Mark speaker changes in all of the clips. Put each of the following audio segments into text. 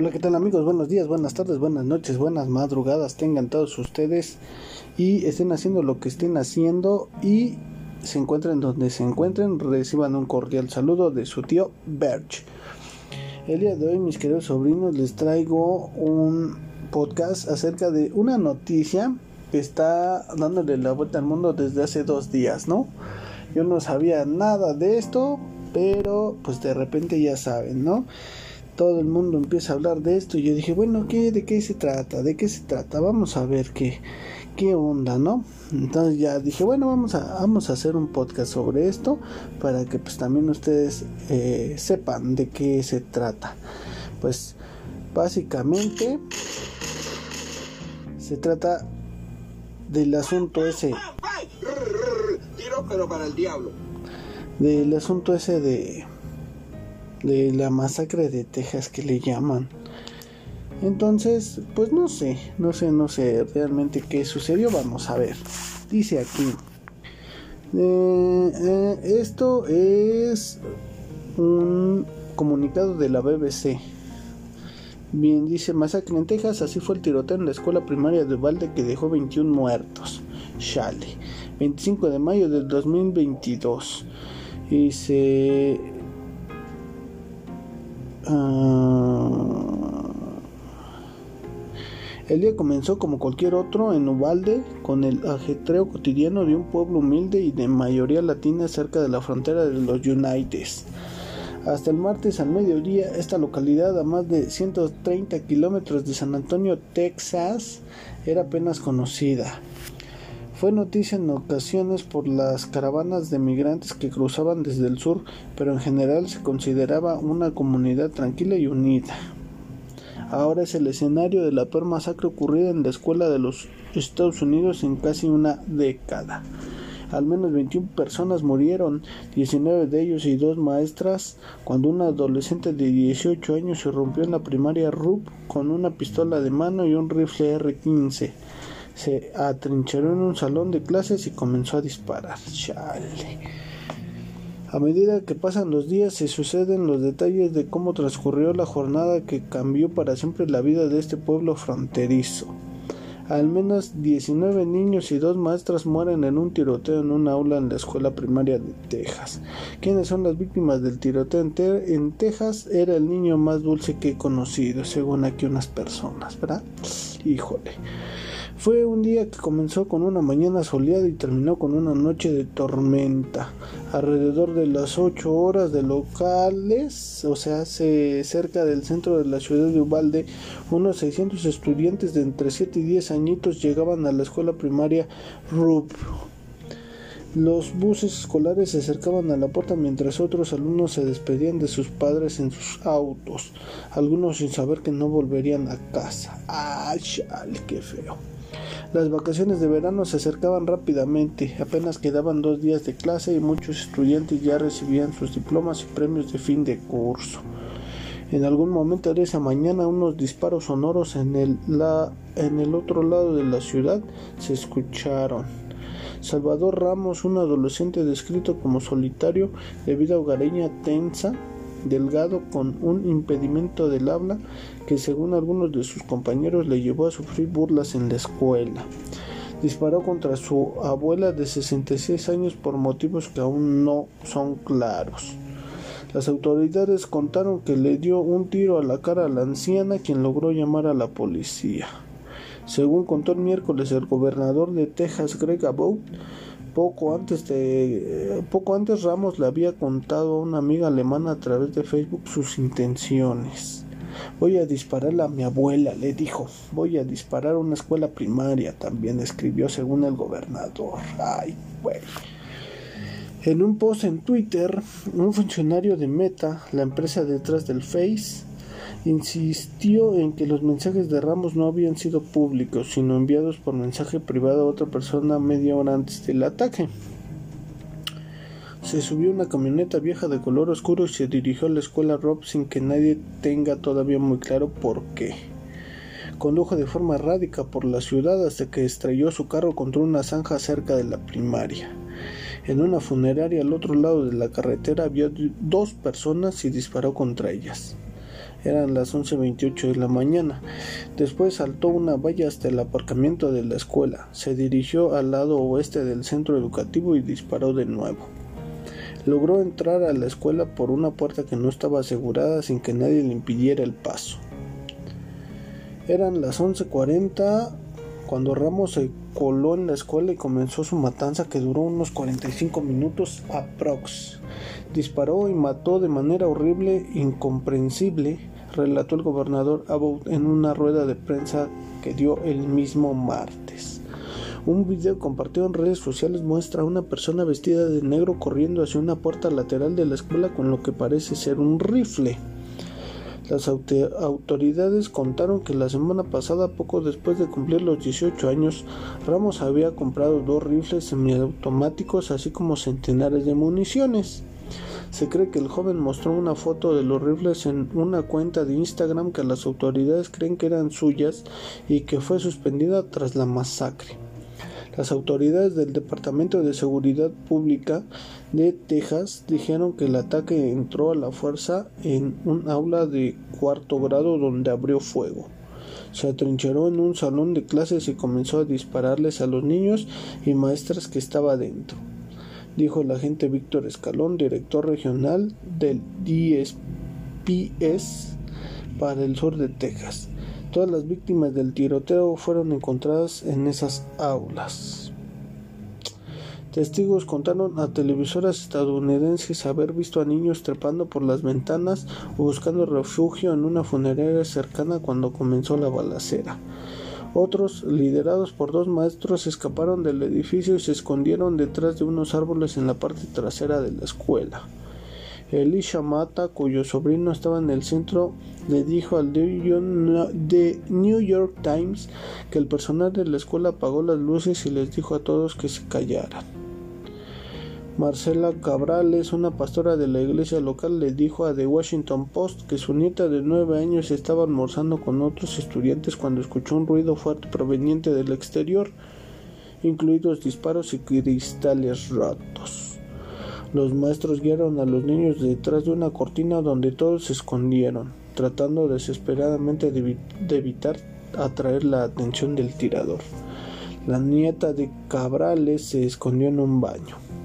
Speaker 1: Hola, ¿qué tal amigos? Buenos días, buenas tardes, buenas noches, buenas madrugadas tengan todos ustedes y estén haciendo lo que estén haciendo y se encuentren donde se encuentren, reciban un cordial saludo de su tío Berch. El día de hoy, mis queridos sobrinos, les traigo un podcast acerca de una noticia que está dándole la vuelta al mundo desde hace dos días, ¿no? Yo no sabía nada de esto, pero pues de repente ya saben, ¿no? Todo el mundo empieza a hablar de esto y yo dije, bueno, ¿qué, ¿de qué se trata? ¿De qué se trata? Vamos a ver qué, qué onda, ¿no? Entonces ya dije, bueno, vamos a, vamos a hacer un podcast sobre esto para que pues también ustedes eh, sepan de qué se trata. Pues básicamente se trata del asunto ese.
Speaker 2: Tiro pero para el diablo
Speaker 1: del asunto ese de de la masacre de Texas que le llaman. Entonces, pues no sé, no sé, no sé realmente qué sucedió. Vamos a ver. Dice aquí. Eh, eh, esto es un comunicado de la BBC. Bien, dice masacre en Texas, así fue el tiroteo en la escuela primaria de Uvalde que dejó 21 muertos. Chale. 25 de mayo del 2022. Dice... Uh, el día comenzó como cualquier otro en Ubalde, con el ajetreo cotidiano de un pueblo humilde y de mayoría latina cerca de la frontera de los United. Hasta el martes al mediodía, esta localidad a más de 130 kilómetros de San Antonio, Texas, era apenas conocida. Fue noticia en ocasiones por las caravanas de migrantes que cruzaban desde el sur, pero en general se consideraba una comunidad tranquila y unida. Ahora es el escenario de la peor masacre ocurrida en la escuela de los Estados Unidos en casi una década. Al menos 21 personas murieron, 19 de ellos y dos maestras, cuando una adolescente de 18 años se rompió en la primaria RUP con una pistola de mano y un rifle R-15 se atrincheró en un salón de clases y comenzó a disparar. Chale. A medida que pasan los días se suceden los detalles de cómo transcurrió la jornada que cambió para siempre la vida de este pueblo fronterizo. Al menos 19 niños y dos maestras mueren en un tiroteo en un aula en la escuela primaria de Texas. ¿Quiénes son las víctimas del tiroteo en, en Texas? Era el niño más dulce que he conocido, según aquí unas personas, ¿verdad? Híjole. Fue un día que comenzó con una mañana soleada y terminó con una noche de tormenta. Alrededor de las 8 horas de locales, o sea, cerca del centro de la ciudad de Ubalde, unos 600 estudiantes de entre 7 y 10 añitos llegaban a la escuela primaria RUP. Los buses escolares se acercaban a la puerta mientras otros alumnos se despedían de sus padres en sus autos, algunos sin saber que no volverían a casa. ¡Ay, qué feo! Las vacaciones de verano se acercaban rápidamente, apenas quedaban dos días de clase y muchos estudiantes ya recibían sus diplomas y premios de fin de curso. En algún momento de esa mañana unos disparos sonoros en el, la, en el otro lado de la ciudad se escucharon. Salvador Ramos, un adolescente descrito como solitario de vida hogareña tensa, delgado con un impedimento del habla que según algunos de sus compañeros le llevó a sufrir burlas en la escuela. Disparó contra su abuela de 66 años por motivos que aún no son claros. Las autoridades contaron que le dio un tiro a la cara a la anciana quien logró llamar a la policía. Según contó el miércoles el gobernador de Texas, Greg Abbott, poco antes de poco antes Ramos le había contado a una amiga alemana a través de Facebook sus intenciones. Voy a dispararle a mi abuela, le dijo. Voy a disparar a una escuela primaria, también escribió según el gobernador. Ay, güey. En un post en Twitter, un funcionario de Meta, la empresa detrás del Face, insistió en que los mensajes de Ramos no habían sido públicos, sino enviados por mensaje privado a otra persona media hora antes del ataque. Se subió una camioneta vieja de color oscuro y se dirigió a la escuela Rob sin que nadie tenga todavía muy claro por qué. Condujo de forma errática por la ciudad hasta que estrelló su carro contra una zanja cerca de la primaria. En una funeraria al otro lado de la carretera vio dos personas y disparó contra ellas. Eran las 11.28 de la mañana. Después saltó una valla hasta el aparcamiento de la escuela. Se dirigió al lado oeste del centro educativo y disparó de nuevo. Logró entrar a la escuela por una puerta que no estaba asegurada sin que nadie le impidiera el paso. Eran las 11.40 cuando Ramos se coló en la escuela y comenzó su matanza que duró unos 45 minutos aprox. Disparó y mató de manera horrible, incomprensible, relató el gobernador Abbott en una rueda de prensa que dio el mismo martes. Un video compartido en redes sociales muestra a una persona vestida de negro corriendo hacia una puerta lateral de la escuela con lo que parece ser un rifle. Las autoridades contaron que la semana pasada, poco después de cumplir los 18 años, Ramos había comprado dos rifles semiautomáticos así como centenares de municiones. Se cree que el joven mostró una foto de los rifles en una cuenta de Instagram que las autoridades creen que eran suyas y que fue suspendida tras la masacre. Las autoridades del Departamento de Seguridad Pública de Texas dijeron que el ataque entró a la fuerza en un aula de cuarto grado donde abrió fuego. Se atrincheró en un salón de clases y comenzó a dispararles a los niños y maestras que estaba dentro, dijo el agente Víctor Escalón, director regional del DSPS para el sur de Texas. Todas las víctimas del tiroteo fueron encontradas en esas aulas. Testigos contaron a televisoras estadounidenses haber visto a niños trepando por las ventanas o buscando refugio en una funeraria cercana cuando comenzó la balacera. Otros, liderados por dos maestros, escaparon del edificio y se escondieron detrás de unos árboles en la parte trasera de la escuela. Elisha Mata, cuyo sobrino estaba en el centro, le dijo al The New York Times que el personal de la escuela apagó las luces y les dijo a todos que se callaran. Marcela Cabrales, una pastora de la iglesia local, le dijo a The Washington Post que su nieta de nueve años estaba almorzando con otros estudiantes cuando escuchó un ruido fuerte proveniente del exterior, incluidos disparos y cristales rotos. Los maestros guiaron a los niños detrás de una cortina donde todos se escondieron, tratando desesperadamente de, evitar atraer la atención del tirador. La nieta de Cabrales se escondió en un baño.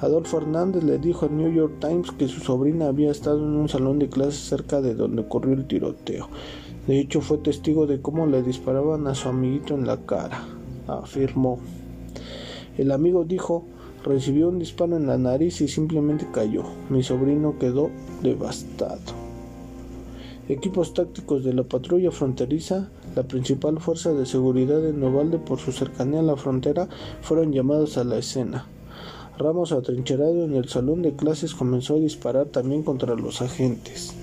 Speaker 1: Adolfo Hernández le dijo al New York Times que su sobrina había estado en un salón de clases cerca de donde ocurrió el tiroteo. De hecho, fue testigo de cómo le disparaban a su amiguito en la cara, afirmó. El amigo dijo, Recibió un disparo en la nariz y simplemente cayó. Mi sobrino quedó devastado. Equipos tácticos de la patrulla fronteriza, la principal fuerza de seguridad en Novalde por su cercanía a la frontera, fueron llamados a la escena. Ramos, atrincherado en el salón de clases, comenzó a disparar también contra los agentes.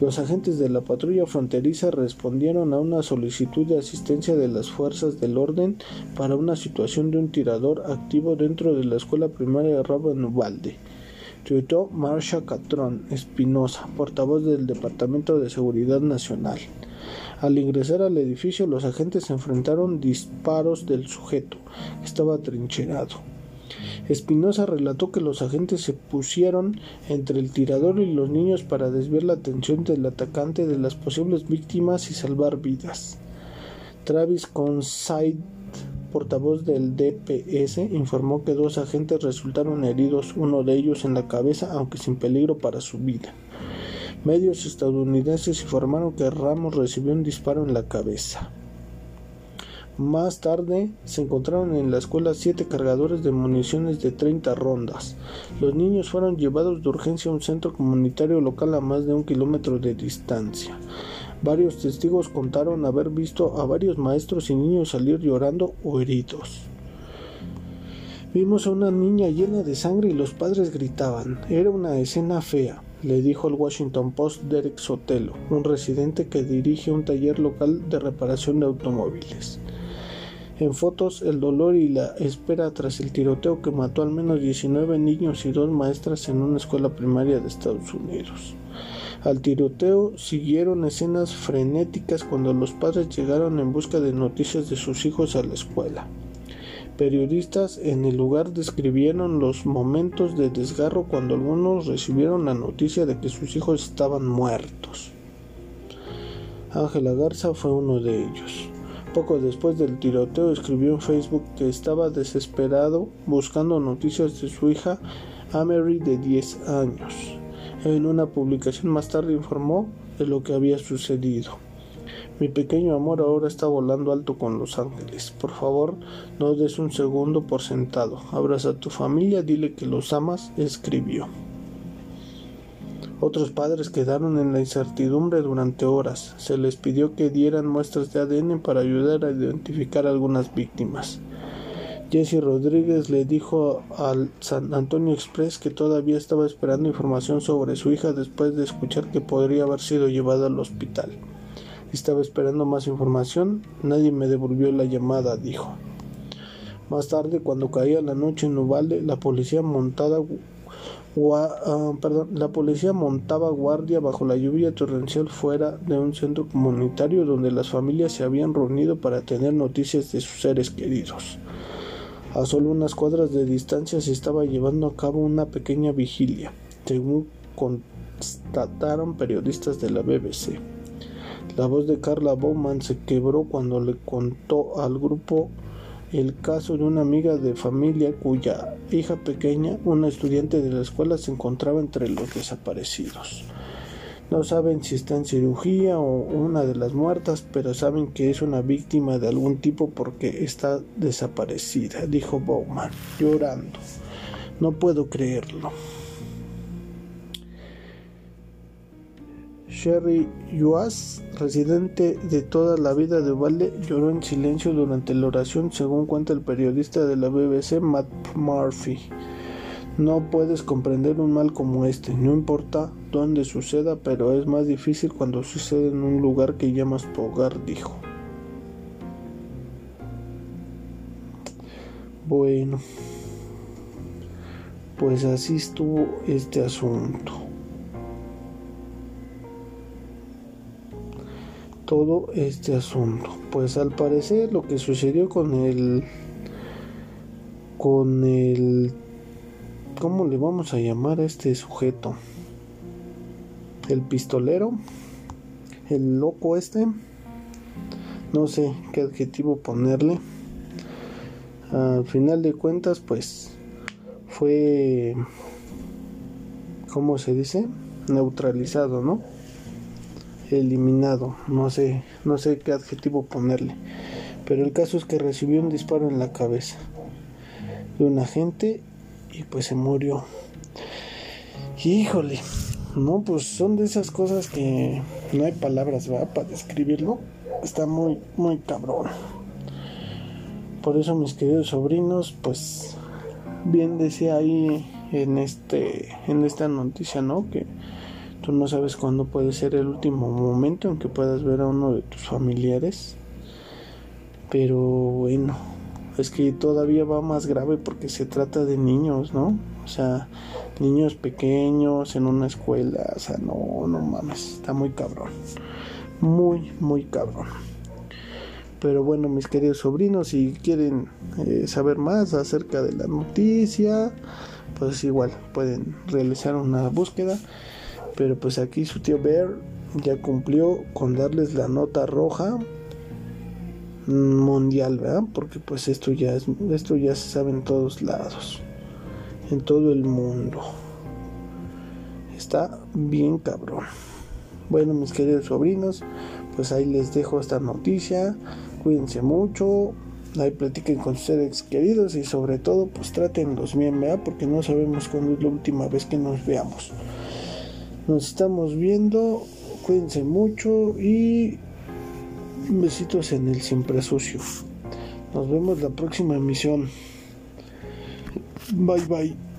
Speaker 1: Los agentes de la patrulla fronteriza respondieron a una solicitud de asistencia de las fuerzas del orden para una situación de un tirador activo dentro de la escuela primaria de Robin Ubalde. Tuitó Marsha Catrón Espinosa, portavoz del Departamento de Seguridad Nacional. Al ingresar al edificio, los agentes enfrentaron disparos del sujeto, que estaba trincherado. Espinosa relató que los agentes se pusieron entre el tirador y los niños para desviar la atención del atacante de las posibles víctimas y salvar vidas. Travis Consaid, portavoz del DPS, informó que dos agentes resultaron heridos, uno de ellos en la cabeza, aunque sin peligro para su vida. Medios estadounidenses informaron que Ramos recibió un disparo en la cabeza. Más tarde se encontraron en la escuela siete cargadores de municiones de 30 rondas. Los niños fueron llevados de urgencia a un centro comunitario local a más de un kilómetro de distancia. Varios testigos contaron haber visto a varios maestros y niños salir llorando o heridos. Vimos a una niña llena de sangre y los padres gritaban. Era una escena fea, le dijo el Washington Post Derek Sotelo, un residente que dirige un taller local de reparación de automóviles. En fotos, el dolor y la espera tras el tiroteo que mató al menos 19 niños y dos maestras en una escuela primaria de Estados Unidos. Al tiroteo siguieron escenas frenéticas cuando los padres llegaron en busca de noticias de sus hijos a la escuela. Periodistas en el lugar describieron los momentos de desgarro cuando algunos recibieron la noticia de que sus hijos estaban muertos. Ángela Garza fue uno de ellos. Poco después del tiroteo escribió en Facebook que estaba desesperado buscando noticias de su hija Amery de 10 años. En una publicación más tarde informó de lo que había sucedido. Mi pequeño amor ahora está volando alto con los ángeles. Por favor, no des un segundo por sentado. Abraza a tu familia, dile que los amas, escribió. Otros padres quedaron en la incertidumbre durante horas. Se les pidió que dieran muestras de ADN para ayudar a identificar algunas víctimas. Jesse Rodríguez le dijo al San Antonio Express que todavía estaba esperando información sobre su hija después de escuchar que podría haber sido llevada al hospital. Estaba esperando más información, nadie me devolvió la llamada, dijo. Más tarde, cuando caía la noche en Uvalde, la policía montada Ah, la policía montaba guardia bajo la lluvia torrencial fuera de un centro comunitario donde las familias se habían reunido para tener noticias de sus seres queridos. A solo unas cuadras de distancia se estaba llevando a cabo una pequeña vigilia, según constataron periodistas de la BBC. La voz de Carla Bowman se quebró cuando le contó al grupo el caso de una amiga de familia cuya hija pequeña, una estudiante de la escuela, se encontraba entre los desaparecidos. No saben si está en cirugía o una de las muertas, pero saben que es una víctima de algún tipo porque está desaparecida, dijo Bowman, llorando. No puedo creerlo. Sherry Yuas, residente de toda la vida de Valle, lloró en silencio durante la oración, según cuenta el periodista de la BBC Matt Murphy. No puedes comprender un mal como este, no importa dónde suceda, pero es más difícil cuando sucede en un lugar que llamas tu hogar, dijo. Bueno, pues así estuvo este asunto. Todo este asunto. Pues al parecer lo que sucedió con el con el ¿cómo le vamos a llamar a este sujeto? El pistolero, el loco este, no sé qué adjetivo ponerle. Al final de cuentas, pues fue ¿cómo se dice? neutralizado, ¿no? Eliminado, no sé, no sé qué adjetivo ponerle, pero el caso es que recibió un disparo en la cabeza de un agente y pues se murió. Híjole, no, pues son de esas cosas que no hay palabras, Para describirlo. Está muy, muy cabrón. Por eso, mis queridos sobrinos, pues bien decía ahí en este, en esta noticia, ¿no? Que Tú no sabes cuándo puede ser el último momento en que puedas ver a uno de tus familiares. Pero bueno, es que todavía va más grave porque se trata de niños, ¿no? O sea, niños pequeños en una escuela, o sea, no, no mames, está muy cabrón. Muy, muy cabrón. Pero bueno, mis queridos sobrinos, si quieren eh, saber más acerca de la noticia, pues igual pueden realizar una búsqueda pero pues aquí su tío Bear ya cumplió con darles la nota roja mundial, ¿verdad? Porque pues esto ya es esto ya se sabe en todos lados. En todo el mundo. Está bien cabrón. Bueno, mis queridos sobrinos, pues ahí les dejo esta noticia. Cuídense mucho. Ahí platiquen con sus seres queridos y sobre todo pues traten los bien, ¿verdad? Porque no sabemos cuándo es la última vez que nos veamos. Nos estamos viendo. Cuídense mucho y besitos en el siempre sucio. Nos vemos la próxima emisión. Bye bye.